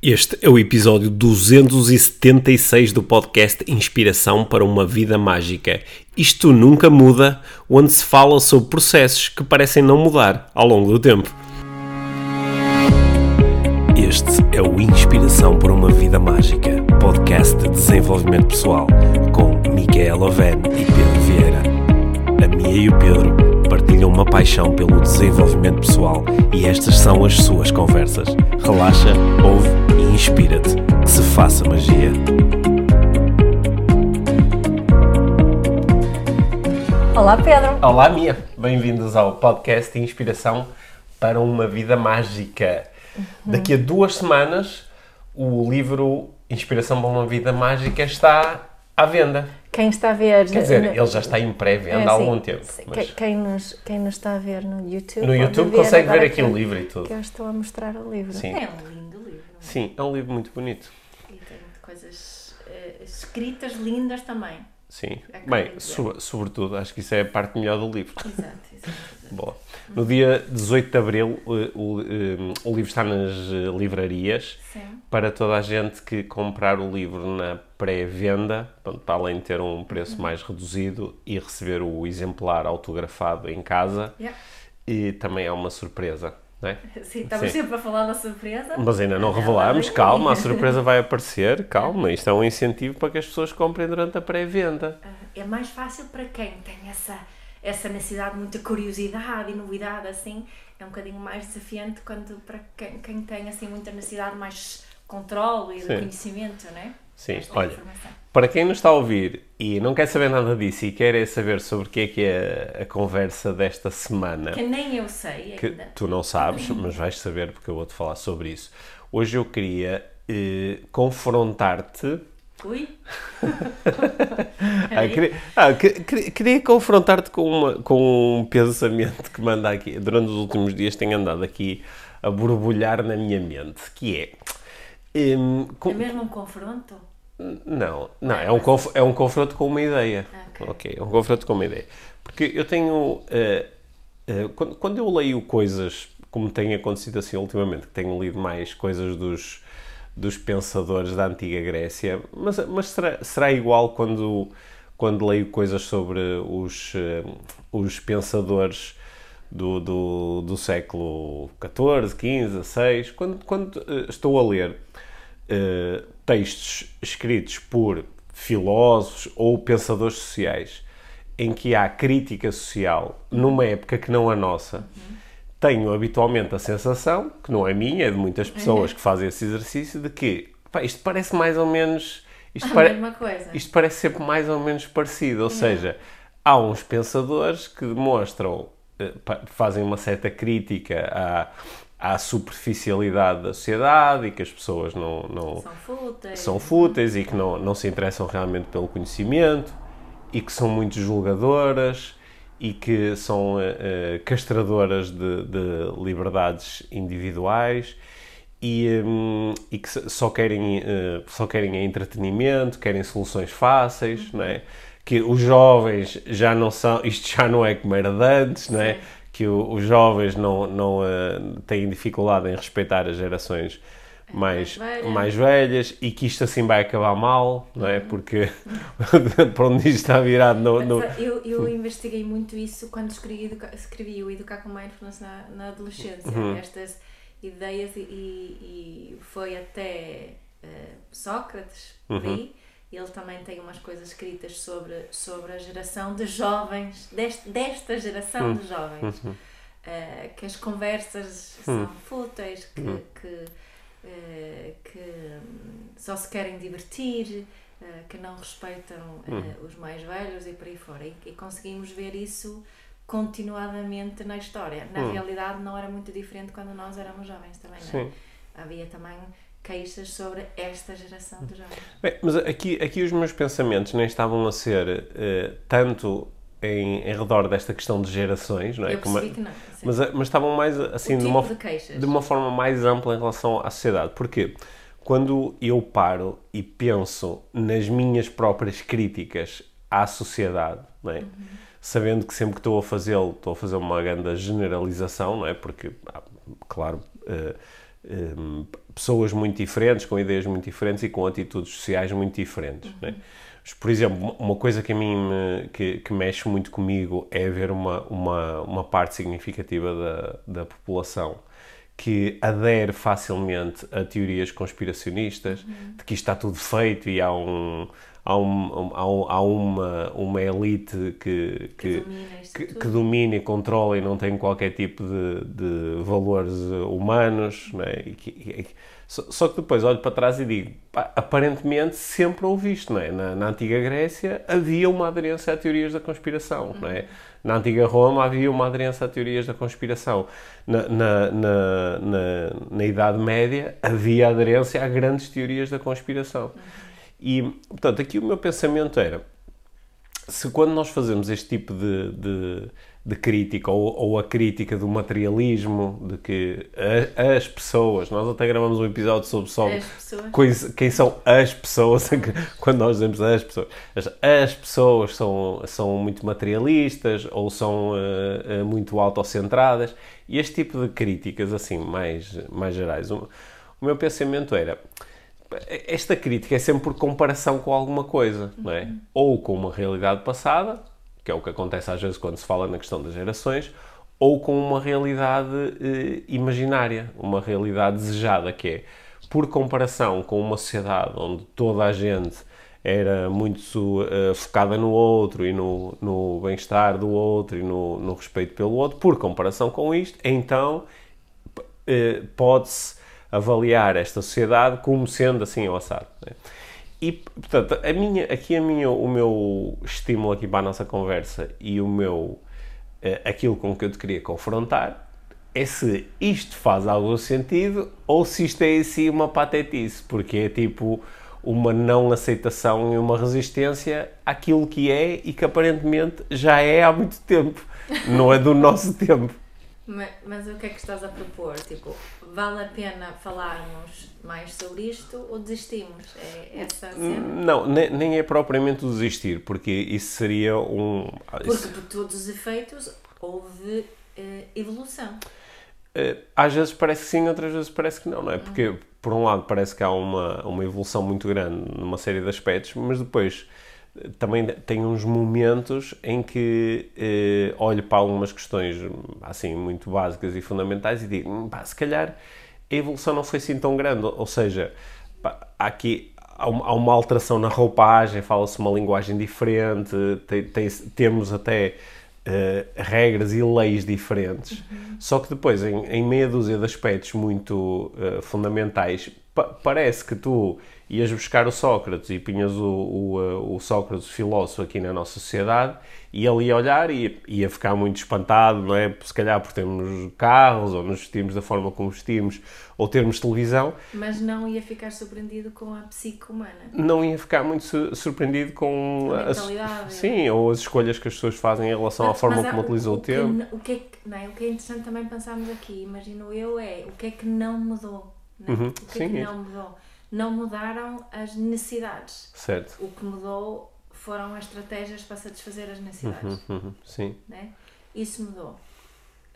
Este é o episódio 276 do podcast Inspiração para uma Vida Mágica. Isto nunca muda, onde se fala sobre processos que parecem não mudar ao longo do tempo. Este é o Inspiração para uma Vida Mágica, podcast de desenvolvimento pessoal, com Micaela Oven e Pedro Vieira. A Mia e o Pedro partilham uma paixão pelo desenvolvimento pessoal e estas são as suas conversas. Relaxa, ouve e inspira-te. Que se faça magia. Olá Pedro. Olá, Mia. Bem-vindos ao podcast Inspiração para uma Vida Mágica. Daqui a duas semanas, o livro Inspiração para uma Vida Mágica está à venda. Quem está a ver. Quer dizer, ele já está em pré-venda É, há algum tempo. Sim, mas Quem, nos, quem nos está a ver no YouTube. no YouTube consegue ver aqui o livro e tudo. Que eu estou a mostrar o livro. Sim. É um lindo livro. Sim, é um livro muito bonito. E tem coisas eh, escritas lindas também. Sim. É Bem, so- sobretudo, acho que isso é a parte melhor do livro. Exato, exato. Boa. No dia 18 de Abril, o, o, eh, o livro está nas eh, livrarias. Sim. Para toda a gente que comprar o livro na pré-venda, para além de ter um preço mais reduzido e receber o exemplar autografado em casa, Yeah. e também é uma surpresa, não é? Sim, estamos Sim. sempre a falar da surpresa. Mas ainda não Ela revelámos, calma, a surpresa vai aparecer, calma, isto é um incentivo para que as pessoas comprem durante a pré-venda. Ah, É mais fácil para quem tem essa, essa necessidade, muita curiosidade e novidade, assim. É um bocadinho mais desafiante quando para quem, quem tem assim muita necessidade mais controle e Sim. conhecimento, não é? Sim, Esta olha. Para quem nos está a ouvir e não quer saber nada disso e quer é saber sobre o que é que é a conversa desta semana, Que nem eu sei que ainda. tu não sabes, mas vais saber porque eu vou-te falar sobre isso. Hoje eu queria eh, confrontar-te. Ui! Ah, queria, ah, que- que- queria confrontar-te com, uma- com um pensamento que manda aqui. Durante os últimos dias tenho andado aqui a borbulhar na minha mente, que é. hum, com- É mesmo um confronto? Não, não, é um, conf- é um confronto com uma ideia. Ok. Ok, é um confronto com uma ideia. Porque eu tenho. eh, eh, quando, quando eu leio coisas, como tem acontecido assim ultimamente, que tenho lido mais coisas dos, dos pensadores da antiga Grécia, mas, mas será, será igual quando, quando leio coisas sobre os, eh, os pensadores do, do, do século XIV, XV, XVI, quando, quando eh, estou a ler eh, textos escritos por filósofos ou pensadores sociais em que há crítica social numa época que não a nossa, tenho habitualmente a sensação, que não é minha, é de muitas pessoas que fazem esse exercício, de que pá, isto parece mais ou menos. Isto, A pare- mesma coisa. isto parece sempre mais ou menos parecido, ou seja, há uns pensadores que demonstram, eh, fazem uma certa crítica à, à superficialidade da sociedade e que as pessoas não, não São fúteis. são fúteis e que não, não se interessam realmente pelo conhecimento e que são muito julgadoras e que são eh, castradoras de, de liberdades individuais e, hum, e que só querem, eh, só querem entretenimento, querem soluções fáceis, não é? Que os jovens já não são, isto já não é como era de antes, não é? Que o- os jovens não, não eh, têm dificuldade em respeitar as gerações mais, mais velhas. mais velhas e que isto assim vai acabar mal, não é? Porque para onde isto está virado no, no- Eu, eu investiguei muito isso quando escrevi, educa- escrevi o Educar com Mindfulness na, na adolescência. Uhum. Estas ideias e, e- foi até eh, Sócrates, Uhum. vi. Ele também tem umas coisas escritas sobre, sobre a geração de jovens, deste, desta geração Uhum. de jovens. Eh, que as conversas são fúteis, que, Uhum. que, eh, que hum, só se querem divertir, eh, que não respeitam eh, Uhum. os mais velhos e por aí fora. E, e conseguimos ver isso continuadamente na história. Na Uhum. realidade, não era muito diferente quando nós éramos jovens também, não é? Sim. Havia também queixas sobre esta geração de jovens. Bem, mas aqui, aqui os meus pensamentos nem estavam a ser eh, tanto em, em redor desta questão de gerações, não é? Eu Como- que não. sim. mas, mas estavam mais assim o de tipo uma, de de uma forma mais ampla em relação à sociedade. Porquê? Quando eu paro e penso nas minhas próprias críticas à sociedade, não é? sabendo que sempre que estou a fazê-lo, estou a fazer uma grande generalização, não é? Porque, claro, eh, eh, pessoas muito diferentes, com ideias muito diferentes e com atitudes sociais muito diferentes. Né? Mas, por exemplo, uma coisa que a mim me, que, que mexe muito comigo é ver uma, uma, uma parte significativa da, da população que adere facilmente a teorias conspiracionistas, de que isto está tudo feito e há um, há, um, há, um, uma, uma elite que, que, que, que domina e controla e não tem qualquer tipo de, de valores humanos. Não é? E que- só, que depois olho para trás e digo, pá, aparentemente sempre houve isto. Não é? na, na antiga Grécia havia uma aderência a teorias da conspiração. Não é? Na antiga Roma havia uma aderência a teorias da conspiração. Na, na, na, na, na Idade Média havia aderência a grandes teorias da conspiração. E, portanto, aqui o meu pensamento era: se quando nós fazemos este tipo de, de, de crítica, ou, ou a crítica do materialismo, de que a- as pessoas, nós até gravamos um episódio sobre, pessoas. coisa- quem são as pessoas, quando nós dizemos as pessoas, as, as pessoas são, são muito materialistas ou são eh, eh, muito autocentradas, e este tipo de críticas, assim, mais, mais gerais, o, o meu pensamento era esta crítica é sempre por comparação com alguma coisa, não é? Ou com uma realidade passada, que é o que acontece às vezes quando se fala na questão das gerações, ou com uma realidade eh, imaginária, uma realidade desejada, que é por comparação com uma sociedade onde toda a gente era muito eh, focada no outro e no, no bem-estar do outro e no, no respeito pelo outro, por comparação com isto, então eh, pode-se avaliar esta sociedade como sendo assim ao assado. né? E, portanto, a minha, aqui a minha, o meu estímulo aqui para a nossa conversa e o meu, eh, aquilo com que eu te queria confrontar é se isto faz algum sentido ou se isto é em si uma patetice, porque é tipo uma não aceitação e uma resistência àquilo que é e que aparentemente já é há muito tempo, não é do nosso tempo. Mas, mas o que é que estás a propor? Tipo, vale a pena falarmos mais sobre isto ou desistimos? É essa a cena? Não, ne- nem é propriamente o desistir, porque isso seria um. Porque isso- por todos os efeitos houve eh, evolução. eh, às vezes parece que sim, outras vezes parece que não, não é? Porque, por um lado, parece que há uma, uma evolução muito grande numa série de aspectos, mas depois também tem uns momentos em que eh, olho para algumas questões assim muito básicas e fundamentais e digo, "Hum, pá, se calhar a evolução não foi assim tão grande, ou seja, pá, há aqui há uma, alteração na roupagem, fala-se uma linguagem diferente, tem- tem- temos até eh, regras e leis diferentes. Só que depois, em, em meia dúzia de aspectos muito eh, fundamentais, pa- parece que tu ias buscar o Sócrates e punhas o, o, eh, o Sócrates filósofo aqui na nossa sociedade e ele ia olhar e ia, ficar muito espantado, não é? Se calhar por termos carros ou nos vestimos da forma como vestimos ou termos televisão, Mas não ia ficar surpreendido com a psique humana. não ia ficar muito su- surpreendido com A mentalidade. sim, ou as escolhas que as pessoas fazem em relação à Mas- forma mas há- como utilizam o, que tempo. O que, é que, não é? o que é interessante também pensarmos aqui, imagino eu, é o que é que não mudou. Não é? Uhum, O que é sim, que isso. não mudou? Não mudaram as necessidades. Certo. O que mudou foram as estratégias para satisfazer as necessidades. Uhum, uhum, sim. né? Isso mudou.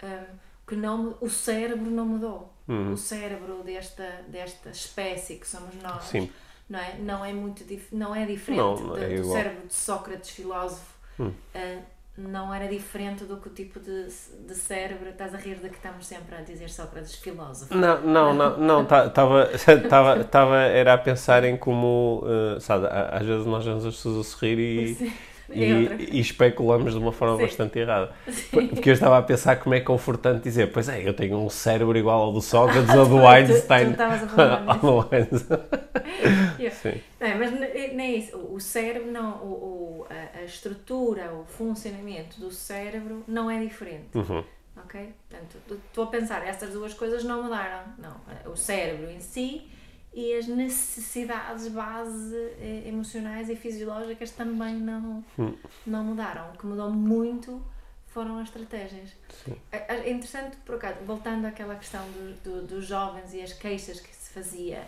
Hum, que não, o cérebro não mudou. Uhum. O cérebro desta, desta espécie que somos nós Sim. não é, não é muito dif- não é diferente Não, do- é do cérebro de Sócrates, filósofo. Hum. Ah, não era diferente do que o tipo de, de cérebro. Estás a rir de que estamos sempre a dizer Sócrates, filósofo. Não, não, não, não, estava, estava, era a pensar em como, eh, sabe, às vezes nós vemos as pessoas a sorrir e, Sim, e, é e especulamos de uma forma Sim. bastante errada. Sim. Porque eu estava a pensar como é confortante dizer, pois é, eu tenho um cérebro igual ao do Sócrates ou do Tu- Einstein. tu estavas a falar nisso. Ao do Einstein. Sim. Não, é, mas nem é isso. O cérebro, não, o, o- a, estrutura, o funcionamento do cérebro não é diferente. Uhum. Ok? Portanto, tu- estou a pensar, estas duas coisas não mudaram. Não. O cérebro em si e as necessidades base eh, emocionais e fisiológicas também não, Hum. não mudaram. O que mudou muito foram as estratégias. Sim. É é interessante, por acaso, voltando àquela questão do- do- dos jovens e as queixas que se fazia,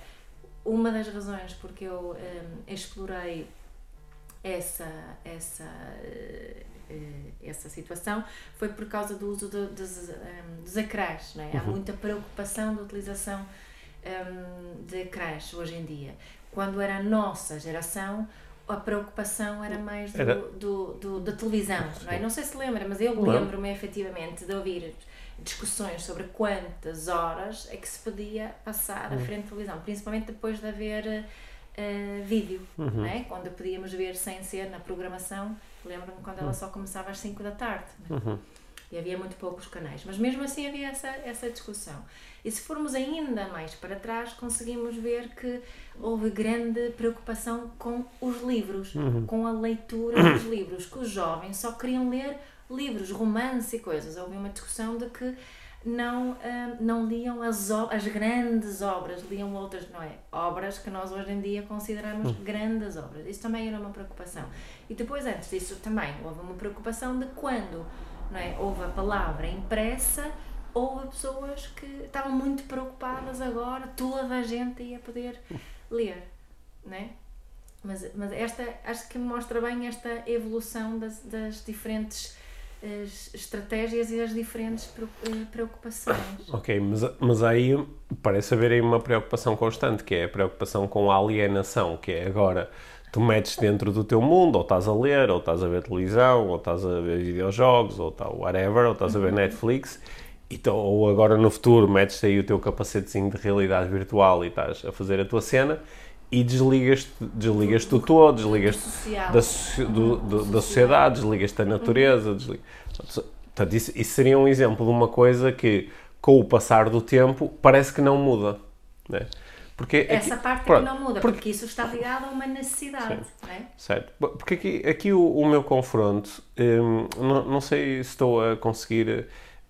uma das razões porque eu hum, explorei essa, essa, eh, essa situação foi por causa do uso do- dos, hum, dos ecrãs. Não é? Há muita preocupação da utilização hum, de ecrãs hoje em dia. Quando era a nossa geração, a preocupação era mais do, Era- do, do- da televisão, não é? Não sei se lembra, mas eu Lembro. lembro-me efetivamente de ouvir discussões sobre quantas horas é que se podia passar Hum. à frente da televisão, principalmente depois de haver eh, vídeo, Uhum. não é? Quando podíamos ver sem ser na programação, lembro-me quando ela só começava às 5 da tarde, é? Uhum. E havia muito poucos canais, mas mesmo assim havia essa, essa discussão. E se formos ainda mais para trás, conseguimos ver que houve grande preocupação com os livros, com a leitura dos livros, que os jovens só queriam ler livros, romance e coisas. Houve uma discussão de que não, ah, não liam as, as grandes obras, liam outras, não é? Obras que nós hoje em dia consideramos grandes obras. Isso também era uma preocupação. E depois, antes disso, também houve uma preocupação de quando não é? houve a palavra impressa, houve pessoas que estavam muito preocupadas agora, toda a gente ia poder ler. Não é? Mas, mas esta, acho que mostra bem esta evolução das, das diferentes eh, estratégias e das diferentes eh, preocupações. Ok, mas, mas aí parece haver aí uma preocupação constante, que é a preocupação com a alienação, que é agora tu metes dentro do teu mundo, ou estás a ler, ou estás a ver televisão, ou estás a ver videojogos, ou tá, whatever, ou estás a ver Netflix, e tu- ou agora no futuro metes aí o teu capacetezinho de realidade virtual e estás a fazer a tua cena e desligas-te desligas tu todo, desligas-te social. da, do- do- da sociedade, desligas-te da natureza. Desliga... Portanto, isso, isso seria um exemplo de uma coisa que, com o passar do tempo, parece que não muda. Né? Porque Essa aqui- parte pronto, que não muda, porque- porque isso está ligado a uma necessidade. É? Certo. Porque aqui, aqui o, o meu confronto, hum, não, não sei se estou a conseguir.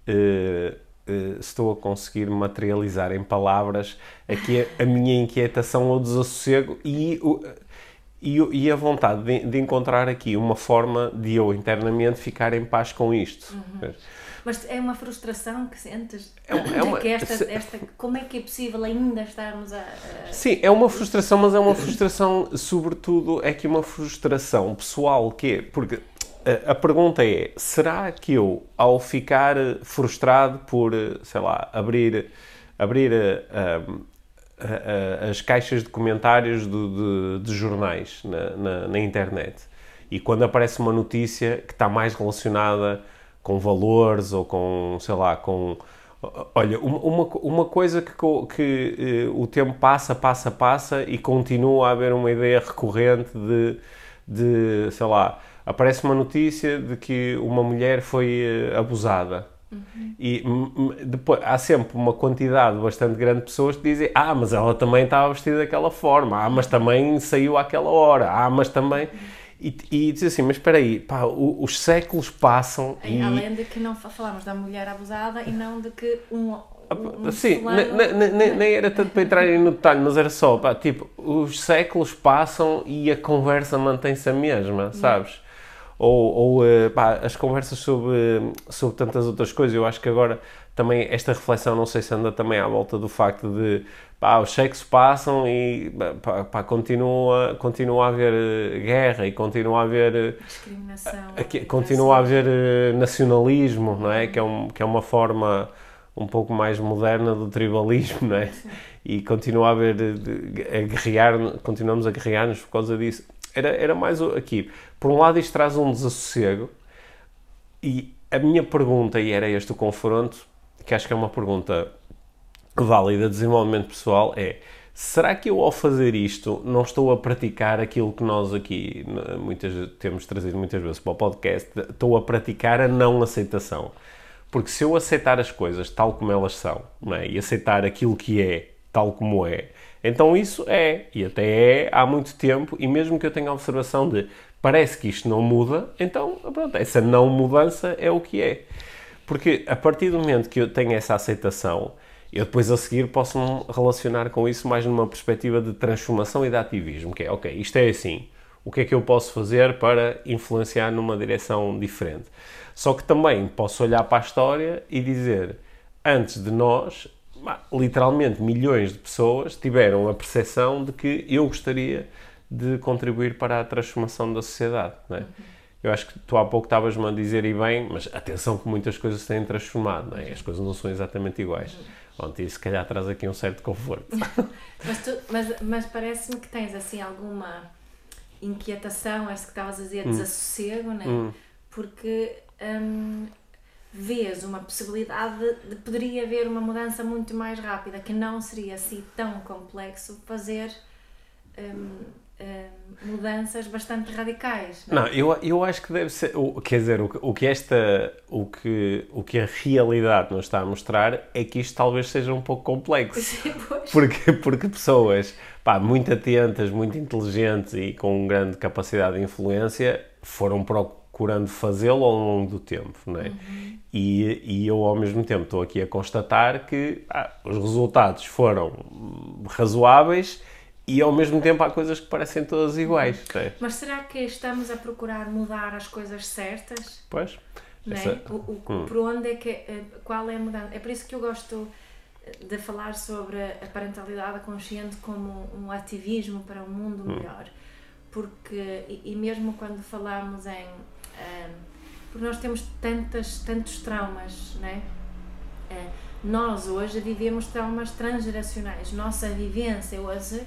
eh, se estou a conseguir materializar em palavras aqui a, a minha inquietação ou desassossego e, o- e, e a vontade de, de encontrar aqui uma forma de eu internamente ficar em paz com isto. Mas é uma frustração que sentes É uma- é uma- que esta, esta, como é que é possível ainda estarmos a, a- Sim, é uma frustração, mas é uma frustração, sobretudo, é que uma frustração pessoal, que é, porque eh, a pergunta é, será que eu, ao ficar eh, frustrado por, eh, sei lá, abrir, abrir um, a- a- as caixas de comentários do- de, de jornais na, na- na internet, e quando aparece uma notícia que está mais relacionada com valores ou com, sei lá, com... Olha, uma, uma, coisa que, que eh, o tempo passa, passa, passa e continua a haver uma ideia recorrente de, de, sei lá, aparece uma notícia de que uma mulher foi eh, abusada. E hum, hum, depois há sempre uma quantidade bastante grande de pessoas que dizem: Ah, mas ela também estava vestida daquela forma, ah, mas também saiu àquela hora, ah, mas também. E, e diz assim: Mas espera aí, pá, os séculos passam e. Além de que não fa- falamos da mulher abusada e não de que um. um Sim, ne- ne- ne- nem era tanto para entrarem no detalhe, mas era só, pá, tipo, os séculos passam e a conversa mantém-se a mesma, sabes? Ou, ou eh, pá, as conversas sobre, sobre tantas outras coisas, eu acho que agora também esta reflexão, não sei se anda também à volta do facto de, pá, os séculos passam e, pá, pá, continua, continua a haver eh, guerra e continua a haver... eh, Discriminação. Opressão. continua a haver eh, nacionalismo, não é? Que é, um, que é uma forma um pouco mais moderna do tribalismo, não é? E continua a haver, a guerrear, continuamos a guerrear-nos por causa disso. Era, era mais aqui. Por um lado, isto traz um desassossego e a minha pergunta, e era este o confronto, que acho que é uma pergunta válida de desenvolvimento pessoal, é será que eu ao fazer isto não estou a praticar aquilo que nós aqui muitas, temos trazido muitas vezes para o podcast, estou a praticar a não aceitação. Porque se eu aceitar as coisas tal como elas são, é? e aceitar aquilo que é tal como é, então isso é, e até é há muito tempo, e mesmo que eu tenha a observação de parece que isto não muda, então pronto, essa não mudança é o que é. Porque a partir do momento que eu tenho essa aceitação, eu depois a seguir posso me relacionar com isso mais numa perspectiva de transformação e de ativismo, que é, ok, isto é assim, o que é que eu posso fazer para influenciar numa direção diferente? Só que também posso olhar para a história e dizer, antes de nós, literalmente milhões de pessoas tiveram a percepção de que eu gostaria de contribuir para a transformação da sociedade, não é? Eu acho que tu há pouco estavas-me a dizer e bem, mas atenção que muitas coisas se têm transformado, não é? As coisas não são exatamente iguais. Pronto, e se calhar traz aqui um certo conforto. Mas, mas, mas parece-me que tens assim alguma inquietação, é isso que estavas a dizer, desassossego, né? Hum. Porque hum, vês uma possibilidade de, de poderia haver uma mudança muito mais rápida, que não seria assim tão complexo fazer hum, hum, mudanças bastante radicais. Não, eu, eu acho que deve ser. o- Quer dizer, o, que- o que esta. O que, o que a realidade nos está a mostrar é que isto talvez seja um pouco complexo. Sim, pois. Porque, porque pessoas pá, muito atentas, muito inteligentes e com grande capacidade de influência foram procurando fazê-lo ao longo do tempo, não é? E, e eu, ao mesmo tempo, estou aqui a constatar que ah, os resultados foram razoáveis e, ao mesmo tempo, há coisas que parecem todas iguais, é? Mas será que estamos a procurar mudar as coisas certas? Pois, é? essa- o, o- Por onde é que eh, qual é a mudança? É por isso que eu gosto eh, de falar sobre a parentalidade consciente como um ativismo para um mundo melhor. Porque, e, e mesmo quando falamos em. ehm, porque nós temos tantas, tantos traumas, não é? Eh, nós hoje vivemos traumas transgeracionais. Nossa vivência hoje,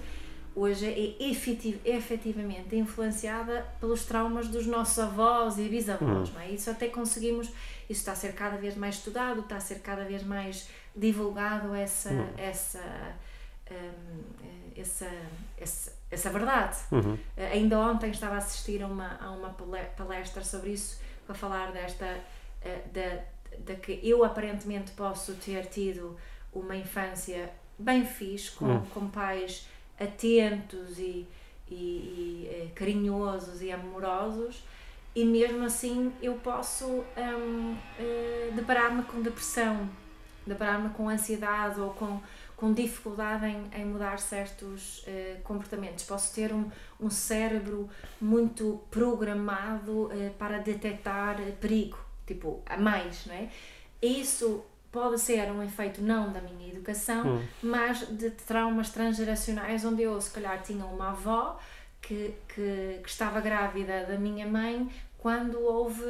hoje é efetiv, efetivamente influenciada pelos traumas dos nossos avós e bisavós. Não é? Isso até conseguimos. Isso está a ser cada vez mais estudado, está a ser cada vez mais divulgado essa, essa, hum, eh, essa, essa, essa verdade. Uhum. Eh, Ainda ontem estava a assistir a uma, a uma pale- palestra sobre isso, para falar desta, eh, da, da que eu aparentemente posso ter tido uma infância bem fixe, com, com pais atentos e, e, e, eh, carinhosos e amorosos, e mesmo assim eu posso hum, eh, deparar-me com depressão, deparar-me com ansiedade ou com, com dificuldade em, em mudar certos eh, comportamentos. Posso ter um, um cérebro muito programado eh, para detectar perigo, tipo, a mais, não é? Isso pode ser um efeito não da minha educação, mas de traumas transgeracionais, onde eu, se calhar, tinha uma avó que, que, que estava grávida da minha mãe quando houve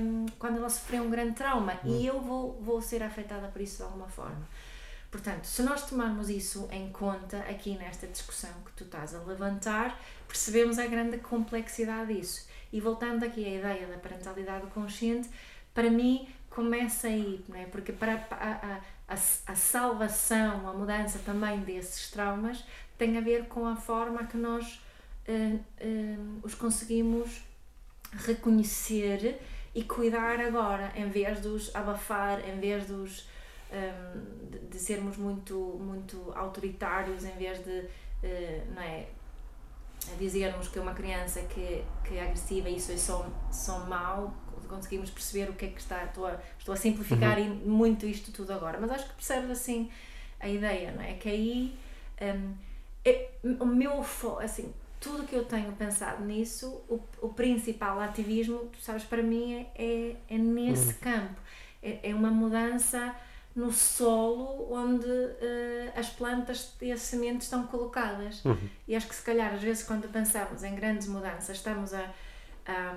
hum, quando ela sofreu um grande trauma e eu vou, vou ser afetada por isso de alguma forma. Portanto, se nós tomarmos isso em conta aqui nesta discussão que tu estás a levantar, percebemos a grande complexidade disso. E voltando aqui à ideia da parentalidade consciente, para mim começa aí, não é? porque para a, a, a, a salvação, a mudança também desses traumas tem a ver com a forma que nós eh, eh, os conseguimos reconhecer e cuidar agora, em vez de os abafar, em vez de os hum, de, de sermos muito, muito autoritários, em vez de eh, não é, dizermos que uma criança que, que é agressiva isso é só, só mau, conseguimos perceber o que é que está. Estou a, estou a simplificar e muito isto tudo agora, mas acho que percebes assim a ideia, não é? Que aí hum, é- o meu assim, tudo que eu tenho pensado nisso, o, o principal ativismo, tu sabes, para mim é, é, é nesse campo. É, é uma mudança no solo onde eh, as plantas e as sementes estão colocadas. E acho que se calhar às vezes quando pensamos em grandes mudanças estamos a, a,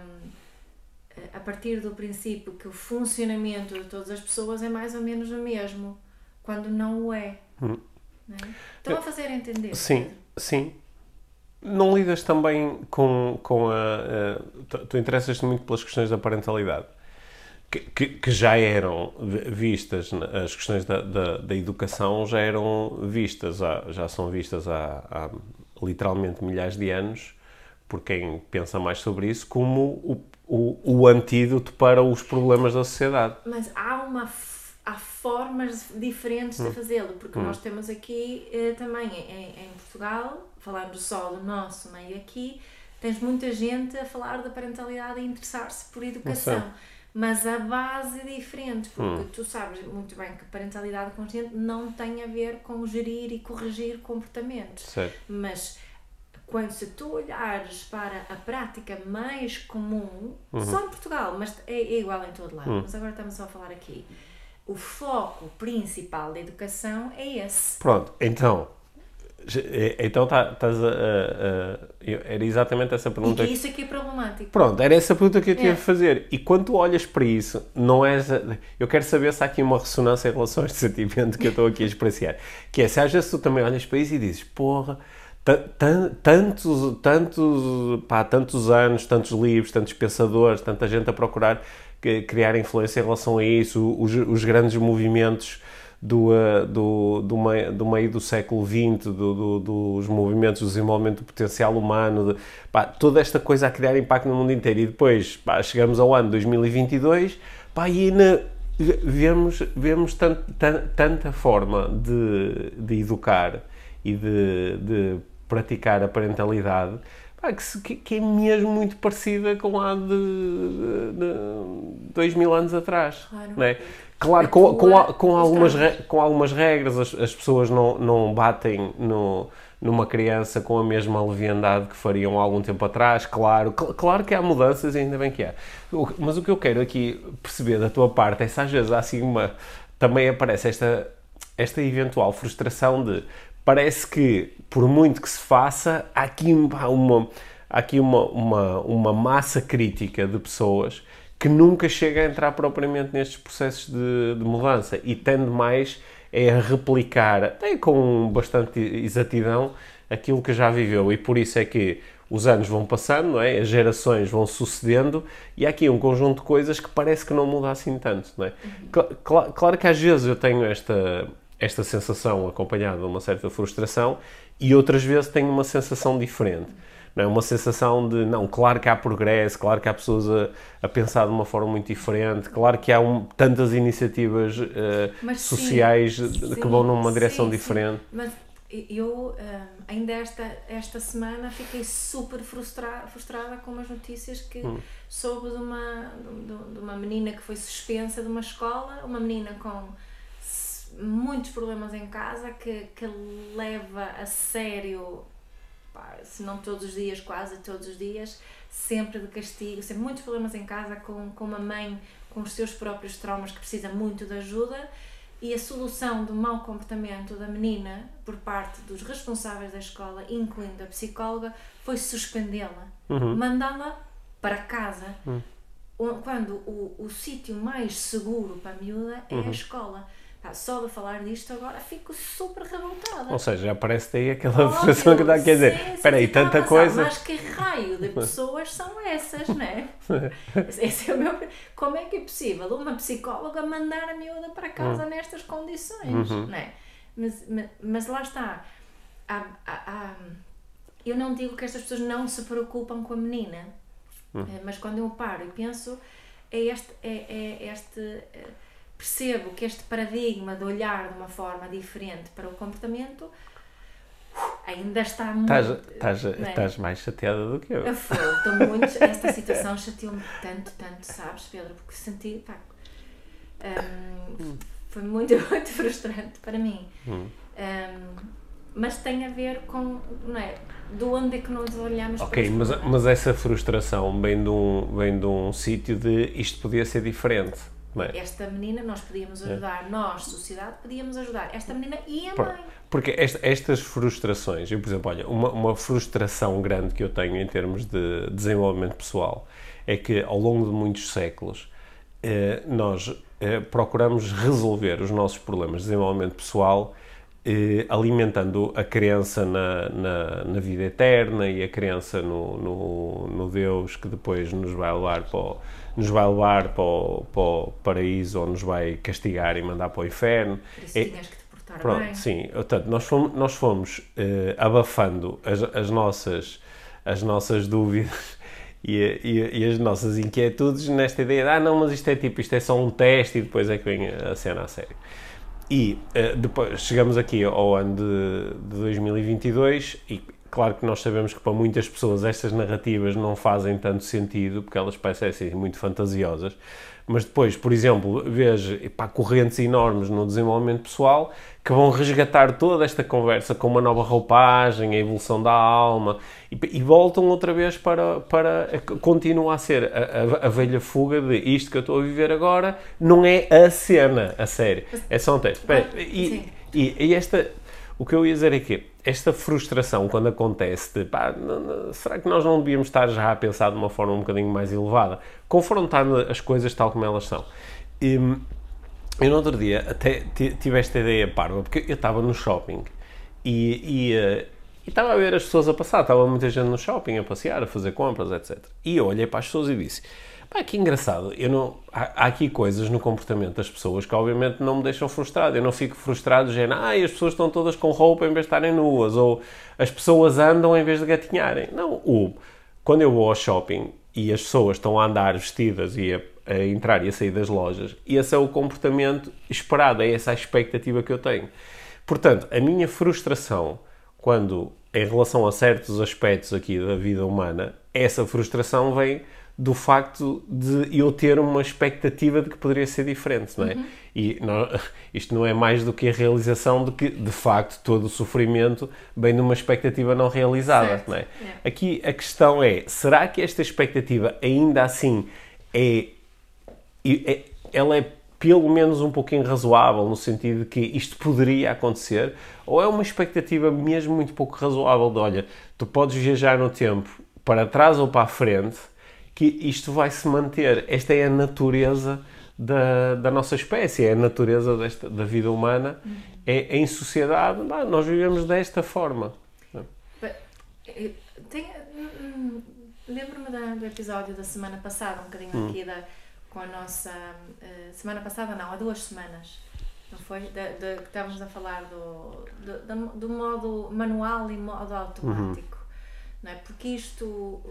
a partir do princípio que o funcionamento de todas as pessoas é mais ou menos o mesmo, quando não o é. Não é? Estão a fazer entender? Sim, Pedro? sim. Não lidas também com, com a. a- tu, tu interessas-te muito pelas questões da parentalidade, que, que, que já eram vi- vistas, na- as questões da, da, da educação já eram vistas, há- já são vistas há, há literalmente milhares de anos, por quem pensa mais sobre isso, como o, o, o antídoto para os problemas da sociedade. Mas há uma há formas diferentes de fazê-lo, porque nós temos aqui eh, também em, em Portugal, falando só do nosso meio aqui, tens muita gente a falar da parentalidade e interessar-se por educação. Mas a base é diferente, porque tu sabes muito bem que parentalidade consciente não tem a ver com gerir e corrigir comportamentos. Certo? Mas quando se tu olhares para a prática mais comum, só em Portugal, mas é, é igual em todo lado, mas agora estamos só a falar aqui. O foco principal da educação é esse. Pronto, então, Eh, Então tá- estás a, a- a- Era exatamente essa pergunta. E que isso aqui é problemático. Pronto, era essa pergunta que eu tinha É. fazer. E quando tu olhas para isso, não és. Eu quero saber se há aqui uma ressonância em relação a este sentimento que eu estou aqui a experienciar. Que é, se às vezes tu também olhas para isso e dizes, porra, tantos, tantos, pá, tantos anos, tantos livros, tantos pensadores, tanta gente a procurar criar influência em relação a isso, os, os grandes movimentos do, uh, do, do, meio, do meio do século XX, do, do- dos movimentos do desenvolvimento do potencial humano, de- pá, toda esta coisa a criar impacto no mundo inteiro. E depois pá, chegamos ao ano 2022 pá, e vemos, vemos tant, tan- tanta forma de, de educar e de, de praticar a parentalidade que, que- é mesmo muito parecida com a de, de, dois mil anos atrás. Claro. não é? Claro, com, com, a- com algumas, com algumas regras, as, as pessoas não, não batem no, numa criança com a mesma leviandade que fariam há algum tempo atrás. Claro, cl- claro que há mudanças e ainda bem que há. Mas o que eu quero aqui perceber da tua parte é se às vezes há assim uma. Também aparece esta, esta eventual frustração de. Parece que, por muito que se faça, há aqui uma, há aqui uma, uma, uma massa crítica de pessoas que nunca chega a entrar propriamente nestes processos de, de mudança e tende mais é a replicar, até com bastante exatidão, aquilo que já viveu. E por isso é que os anos vão passando, é? as gerações vão sucedendo e há aqui um conjunto de coisas que parece que não muda assim tanto. É? Cla- cla- claro que às vezes eu tenho esta, esta sensação acompanhada de uma certa frustração e outras vezes tenho uma sensação diferente. Não é uma sensação de, não, claro que há progresso, claro que há pessoas a, a pensar de uma forma muito diferente, claro que há um- tantas iniciativas sim, sociais sim, que vão numa direção sim, sim. diferente. Mas eu hum, ainda esta, esta semana fiquei super frustra, frustrada com umas notícias que Hum. soube de uma, de, de uma menina que foi suspensa de uma escola, uma menina com muitos problemas em casa que, que leva a sério, pá, se não todos os dias, quase todos os dias, sempre de castigo, sempre muitos problemas em casa com, com uma mãe com os seus próprios traumas que precisa muito de ajuda e a solução do mau comportamento da menina por parte dos responsáveis da escola, incluindo a psicóloga, foi suspendê-la, mandá-la para casa. O- Quando o, o sítio mais seguro para a miúda é a escola. Pá, só de falar disto agora fico super revoltada. Ou seja, já aparece daí aquela Óbvio, frustração que está a quer dizer. Espera aí, tanta coisa. Mas que raio de pessoas são essas, não é? Esse é o meu... Como é que é possível uma psicóloga mandar a miúda para casa nestas condições, Uhum. não é? Mas, mas, mas lá está. Há- há- há- eu não digo que estas pessoas não se preocupam com a menina, Hum. eh, mas quando eu paro e penso, é este, é, é este eh, percebo que este paradigma de olhar de uma forma diferente para o comportamento uh, ainda está muito. Estás, estás, não é? estás mais chateada do que eu. Eu fui, estou muito. Esta situação chateou-me tanto, tanto, sabes, Pedro? Porque senti. Pá, hum, foi muito, muito frustrante para mim. Hum. Hum, mas tem a ver com. Não é? De onde é que nós olhamos Ok, mas, problemas. mas essa frustração vem de um, vem de um sítio de isto podia ser diferente. É? Esta menina nós podíamos ajudar, nós, sociedade, podíamos ajudar. Esta menina e a mãe. Porque esta- estas frustrações, eu, por exemplo, olha, uma, uma frustração grande que eu tenho em termos de desenvolvimento pessoal é que ao longo de muitos séculos eh, nós eh, procuramos resolver os nossos problemas de desenvolvimento pessoal eh, alimentando a crença na, na, na vida eterna e a crença no, no, no Deus que depois nos vai levar para o, nos vai levar para o, para o paraíso ou nos vai castigar e mandar para o inferno. Isso É- tinhas que te portar Pronto, bem. sim. Portanto, nós fomos, nós fomos eh, abafando as, as, nossas, as nossas dúvidas e, e, e as nossas inquietudes nesta ideia de, ah, não, mas isto é tipo, isto é só um teste e depois é que vem a cena a sério. E eh, depois chegamos aqui ao ano de, de 2022 e claro que nós sabemos que para muitas pessoas estas narrativas não fazem tanto sentido porque elas parecem muito fantasiosas, mas depois, por exemplo, vejo epá, correntes enormes no desenvolvimento pessoal que vão resgatar toda esta conversa com uma nova roupagem, a evolução da alma e, e voltam outra vez para, para continua a ser a, a, a velha fuga de isto que eu estou a viver agora não é a cena, a sério, é só um. Espera, Ah, e, e, e esta, O que eu ia dizer é que esta frustração, quando acontece, de pá, será que nós não devíamos estar já a pensar de uma forma um bocadinho mais elevada? Confrontando as coisas tal como elas são. E, eu no outro dia até tive esta ideia parva, porque eu estava no shopping e, e, eh, e estava a ver as pessoas a passar, estava muita gente no shopping a passear, a fazer compras, etc. E eu olhei para as pessoas e disse: Pá, que engraçado, eu não, há, há, aqui coisas no comportamento das pessoas que obviamente não me deixam frustrado. Eu não fico frustrado, já, ah, as pessoas estão todas com roupa em vez de estarem nuas, ou as pessoas andam em vez de gatinharem. Não, o, quando eu vou ao shopping e as pessoas estão a andar vestidas e a, a entrar e a sair das lojas, esse é o comportamento esperado, é essa a expectativa que eu tenho. Portanto, a minha frustração quando, em relação a certos aspectos aqui da vida humana, essa frustração vem do facto de eu ter uma expectativa de que poderia ser diferente, não é? Uhum. E não, isto não é mais do que a realização de que, de facto, todo o sofrimento vem de uma expectativa não realizada, certo. não é? Yeah. Aqui a questão é, será que esta expectativa ainda assim é, é ela é pelo menos um pouquinho razoável, no sentido de que isto poderia acontecer, ou é uma expectativa mesmo muito pouco razoável de, olha, tu podes viajar no tempo para trás ou para a frente, que isto vai se manter. Esta é a natureza da, da nossa espécie, é a natureza desta, da vida humana. Uhum. É, em sociedade, nós vivemos desta forma. Lembro-me do episódio da semana passada, um bocadinho hum. aqui da, com a nossa. Uh, semana passada, não, há duas semanas. Não foi? De, de, que estávamos a falar do, do, do, modo manual e modo automático. Uhum não é? Porque isto,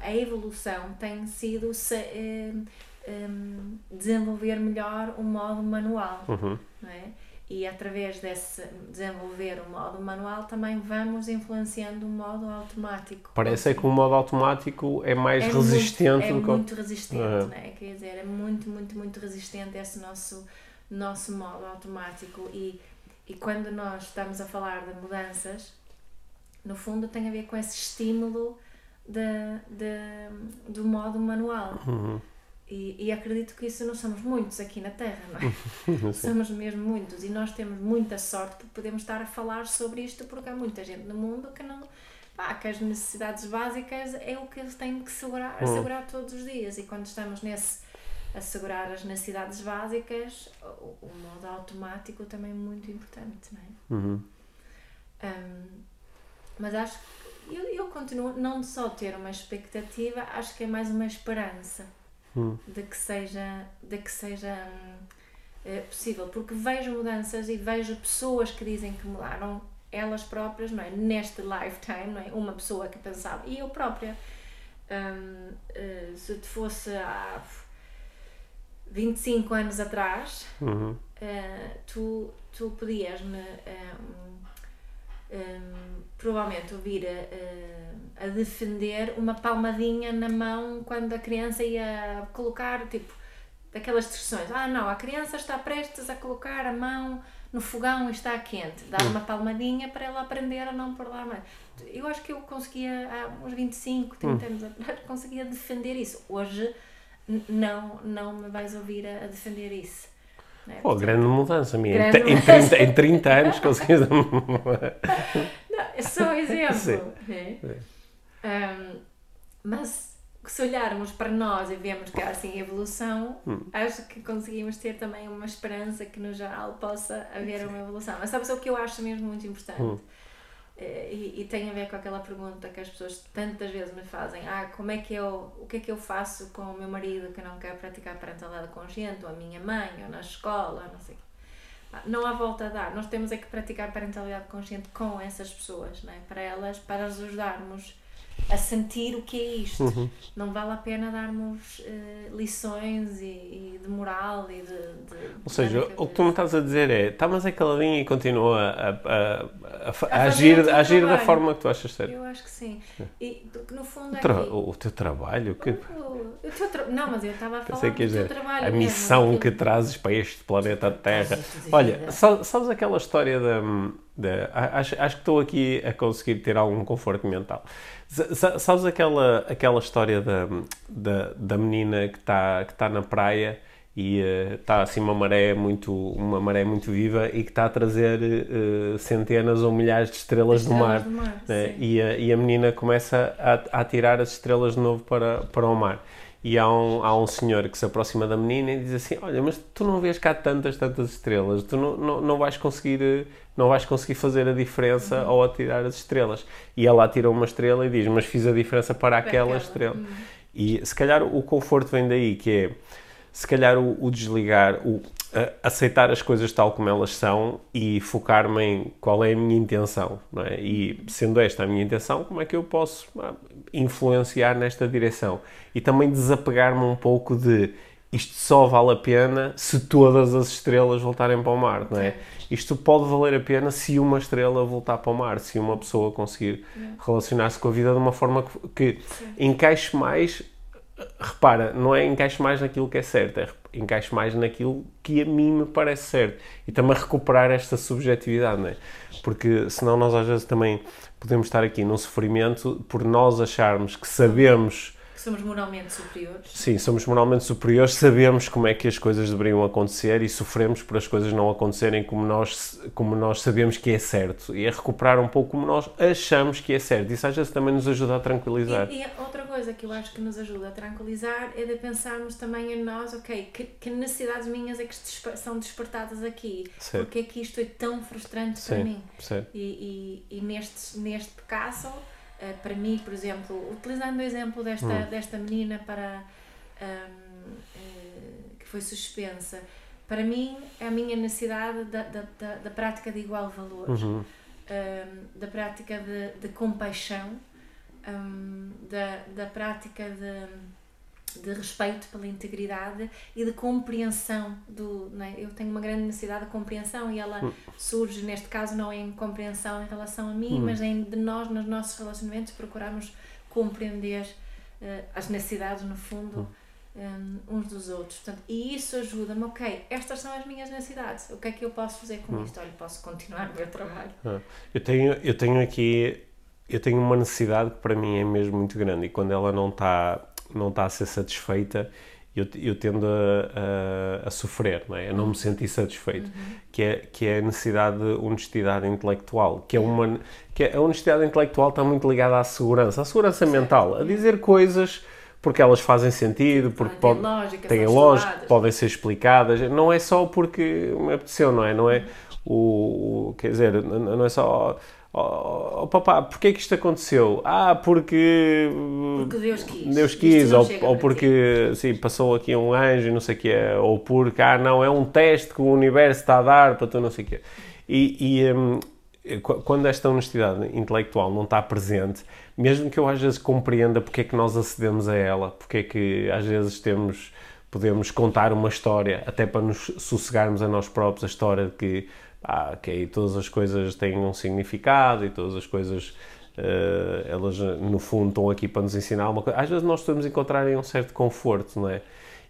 a evolução tem sido se, eh, um, desenvolver melhor o modo manual, uhum. não é? E através desse desenvolver o modo manual também vamos influenciando o modo automático. Parece é que o modo automático é mais é resistente muito, é que... muito resistente, uhum. né? quer dizer, é muito, muito, muito resistente esse nosso, nosso modo automático e, e quando nós estamos a falar de mudanças, no fundo tem a ver com esse estímulo de, de, do modo manual. Uhum. E, e, acredito que isso não somos muitos aqui na Terra, não é? somos mesmo muitos e nós temos muita sorte por podermos estar a falar sobre isto porque há muita gente no mundo que não pá, que as necessidades básicas é o que eles têm que segurar, uhum. assegurar todos os dias e quando estamos nesse assegurar as necessidades básicas o, o modo automático também é muito importante, não é? Uhum. Um, mas acho que eu, eu continuo não só ter uma expectativa, acho que é mais uma esperança hum. de que seja, de que seja hum, é, possível. Porque vejo mudanças e vejo pessoas que dizem que mudaram elas próprias, não é? Neste lifetime, não é? Uma pessoa que pensava, e eu própria, hum, eh, se te fosse há 25 anos atrás, uhum. uh, tu, tu podias-me. Um, um, provavelmente ouvir a, a, defender uma palmadinha na mão quando a criança ia colocar, tipo, daquelas instruções. Ah, não, a criança está prestes a colocar a mão no fogão e está quente. Dar uma palmadinha para ela aprender a não pôr lá a mão. Eu acho que eu conseguia, há uns 25, 30 hum. anos atrás, conseguia defender isso. Hoje não, não me vais ouvir a, a defender isso. Né? Pô, grande mudança, minha. Grande em, 30, em 30 anos conseguimos. Não, é só um exemplo. Né? Um, mas se olharmos para nós e vemos que há assim evolução, hum. acho que conseguimos ter também uma esperança que no geral possa haver Sim. uma evolução. Mas sabes o que eu acho mesmo muito importante? Hum. Eh, e, e, tem a ver com aquela pergunta que as pessoas tantas vezes me fazem: ah, como é que eu, o que é que eu faço com o meu marido que não quer praticar parentalidade consciente, ou a minha mãe, ou na escola, não sei. Não há volta a dar. Nós temos é que praticar parentalidade consciente com essas pessoas, né? para elas, para as ajudarmos a sentir o que é isto. Uhum. Não vale a pena darmos uh, lições e, e, de moral e de. de Ou seja, o que tu me estás a dizer é: está, mas é caladinho e continua a, a, a, a agir, a agir da forma que tu achas certo. Eu acho que sim. E no fundo é Tra que... o, teu trabalho? Que... O, o teu tra... Não, mas eu estava a falar do teu dizer, trabalho. A missão mesmo, que trazes para este planeta Terra. Olha, sabes aquela história da. Da acho, acho que estou aqui a conseguir ter algum conforto mental. Sabes aquela, aquela história da, da, da menina que está que tá na praia e está assim uma maré muito uma maré muito viva e que está a trazer eh, centenas ou milhares de estrelas, do mar, do mar, né? e, a, e a menina começa a, a tirar as estrelas de novo para, para o mar e há um, há um senhor que se aproxima da menina e diz assim olha mas tu não vês cá tantas tantas estrelas tu não, não, não vais conseguir não vais conseguir fazer a diferença Uhum. ao atirar as estrelas e ela atira uma estrela e diz mas fiz a diferença para aquela aquela, estrela hum. e se calhar o conforto vem daí, que é se calhar o, o desligar, o aceitar as coisas tal como elas são e focar-me em qual é a minha intenção, é? E sendo esta a minha intenção, como é que eu posso ah, influenciar nesta direção? E também desapegar-me um pouco de isto só vale a pena se todas as estrelas voltarem para o mar, não é? Isto pode valer a pena se uma estrela voltar para o mar, se uma pessoa conseguir relacionar-se com a vida de uma forma que, que encaixe mais repara, não é encaixe mais naquilo que é certo, é encaixe mais naquilo que a mim me parece certo. E também recuperar esta subjetividade, não é? Porque senão nós às vezes também podemos estar aqui num sofrimento por nós acharmos que sabemos, Que somos moralmente superiores. sim, somos moralmente superiores, sabemos como é que as coisas deveriam acontecer e sofremos por as coisas não acontecerem como nós, como nós sabemos que é certo. E é recuperar um pouco como nós achamos que é certo. Isso às vezes também nos ajuda a tranquilizar. E, e outra coisa que eu acho que nos ajuda a tranquilizar é de pensarmos também em nós, ok, que, que necessidades minhas é que são despertadas aqui? Certo. Porque é que isto é tão frustrante para Sim, mim? certo. E, e, e neste, neste Picasso, eh, para mim, por exemplo, utilizando o exemplo desta, Hum. desta menina para, ahm, eh, que foi suspensa, para mim é a minha necessidade da, da, da, da prática de igual valor, Uhum. ahm, da prática de, de compaixão, ahm, da, da prática de, de respeito pela integridade e de compreensão do. né? Eu tenho uma grande necessidade de compreensão e ela surge, neste caso, não em compreensão em relação a mim, mas em de nós, nos nossos relacionamentos, procurarmos compreender eh, as necessidades, no fundo. um, uns dos outros. Portanto, e isso ajuda-me, ok, estas são as minhas necessidades, o que é que eu posso fazer com isto? Olha, posso continuar o meu trabalho. Ah, Eu tenho, eu tenho aqui, eu tenho uma necessidade que para mim é mesmo muito grande e quando ela não está não está a ser satisfeita, eu, eu tendo a, a, a sofrer, não é? a não me sentir satisfeito, que, é, que é a necessidade de honestidade intelectual, que é uma que é, a honestidade intelectual está muito ligada à segurança, à segurança mental, a dizer coisas porque elas fazem sentido, porque Têm pode, lógica, têm lógica, podem ser explicadas, não é só porque me apeteceu, não é? Não é o, o- quer dizer, não é só oh, oh, papá, porque é que isto aconteceu? Ah, porque Porque Deus quis. Deus quis, ou, ou porque sim, passou aqui um anjo e não sei o quê, ou porque, ah, não, é um teste que o universo está a dar para tu não sei o quê. E, e, hum, qu- quando esta honestidade intelectual não está presente, mesmo que eu às vezes compreenda porque é que nós acedemos a ela, porque é que às vezes temos, podemos contar uma história, até para nos sossegarmos a nós próprios, a história de que, ah, ok, todas as coisas têm um significado e todas as coisas eh, elas no fundo estão aqui para nos ensinar uma coisa. Às vezes nós podemos encontrar em um certo conforto, não é?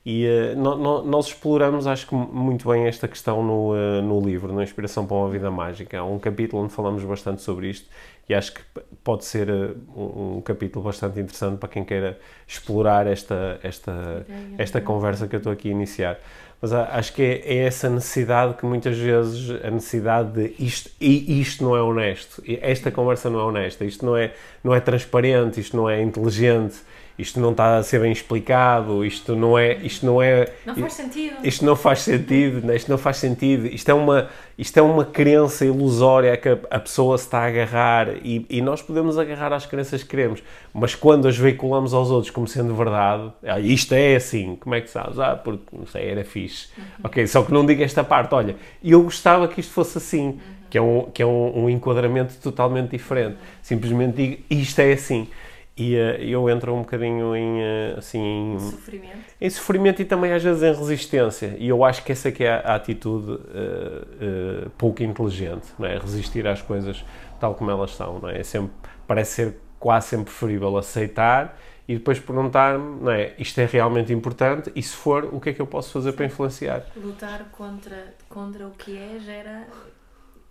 E eh, no- no- nós exploramos, acho que muito bem esta questão no, eh, no livro, na Inspiração para uma Vida Mágica. Há um capítulo onde falamos bastante sobre isto e acho que pode ser eh, um, um capítulo bastante interessante para quem queira explorar esta, esta, esta conversa que eu estou aqui a iniciar. Mas a- acho que é, é essa necessidade que muitas vezes, a necessidade de isto, e isto não é honesto, esta conversa não é honesta, isto não é, não é transparente, isto não é inteligente, isto não está a ser bem explicado, isto não é, isto não é, Não faz sentido. isto não faz sentido, né? isto não faz sentido, isto é uma, isto é uma crença ilusória que a, pessoa se está a agarrar e, e nós podemos agarrar às crenças que queremos, mas quando as veiculamos aos outros como sendo verdade, ah, isto é assim, como é que sabes? Ah, porque, não sei, era fixe. Ok, só que não diga esta parte, olha, eu gostava que isto fosse assim, que é um, que é um, um enquadramento totalmente diferente. Simplesmente digo, isto é assim. E eh, eu entro um bocadinho em, eh, assim, em, Sofrimento. em sofrimento e também às vezes em resistência. E eu acho que essa que é a, a atitude eh, pouco inteligente, não é? Resistir às coisas tal como elas são, não é? É sempre, parece ser quase sempre preferível aceitar e depois perguntar-me, não é? Isto é realmente importante e se for, o que é que eu posso fazer para influenciar? Lutar contra, contra o que é gera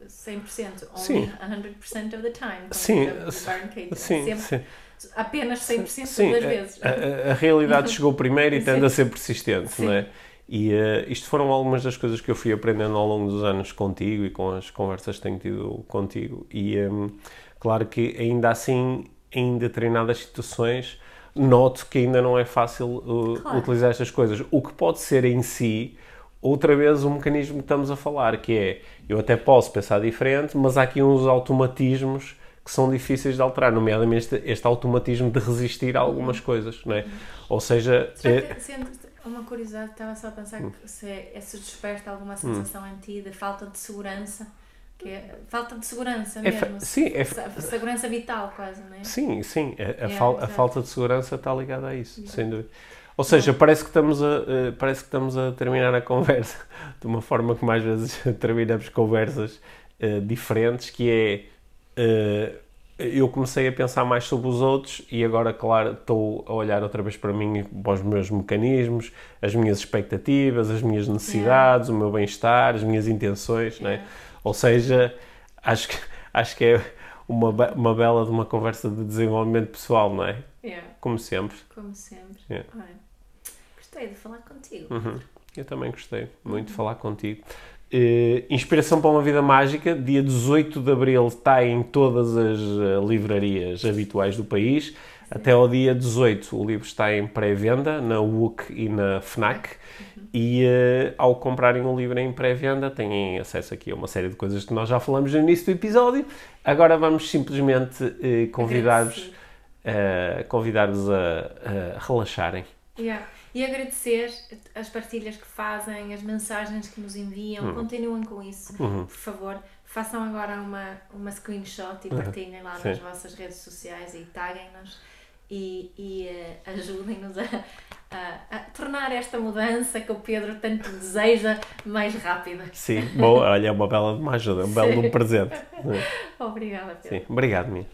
100%, only Sim. 100% of the time. Sim, Katie. Sim, Sempre, sim. Apenas 100% Sim, das a- vezes. A, a- a realidade chegou primeiro e tende a ser persistente, Sim. não é? E uh, isto foram algumas das coisas que eu fui aprendendo ao longo dos anos contigo e com as conversas que tenho tido contigo. E um, claro que ainda assim, em determinadas situações, noto que ainda não é fácil uh, claro. utilizar estas coisas. O que pode ser em si, outra vez, o mecanismo que estamos a falar, que é eu até posso pensar diferente, mas há aqui uns automatismos que são difíceis de alterar, nomeadamente este, este automatismo de resistir a algumas coisas, não é? Uhum. Ou seja... É... Uma curiosidade, estava só a pensar hum. que se, é, se desperta alguma sensação hum. em ti de falta de segurança que é falta de segurança mesmo. É sim, é segurança vital quase, não é? Sim, sim. A, a, é, fal a falta de segurança está ligada a isso, sem dúvida. Ou seja, parece que, estamos a, uh, parece que estamos a terminar a conversa de uma forma que mais vezes terminamos conversas uh, diferentes, que é uh, eu comecei a pensar mais sobre os outros e agora, claro, estou a olhar outra vez para mim, para os meus mecanismos, as minhas expectativas, as minhas necessidades, yeah. o meu bem-estar, as minhas intenções, yeah. né? Ou seja, acho que, acho que é uma, uma bela de uma conversa de desenvolvimento pessoal, não é? Yeah. Como sempre. Como sempre. Yeah. Gostei de falar contigo. Uhum. Eu também gostei muito uhum. de falar contigo. Uh, Inspiração para uma Vida Mágica, dia 18 de Abril, está em todas as uh, livrarias habituais do país. Sim. Até ao dia 18 o livro está em pré-venda na WUC e na FNAC. Uhum. E uh, ao comprarem o livro em pré-venda têm acesso aqui a uma série de coisas que nós já falamos no início do episódio. Agora vamos simplesmente convidar-vos convidar a, a relaxarem. Yeah. E agradecer as partilhas que fazem, as mensagens que nos enviam. Uhum. Continuem com isso, uhum. por favor. Façam agora uma, uma screenshot e uhum. partilhem lá Sim. nas vossas redes sociais e taguem-nos e, e uh, ajudem-nos a, a, a, tornar esta mudança que o Pedro tanto deseja mais rápida. Sim, boa, olha, é uma bela uma ajuda, um belo de um presente. Obrigada, Pedro. Sim, obrigado, minha.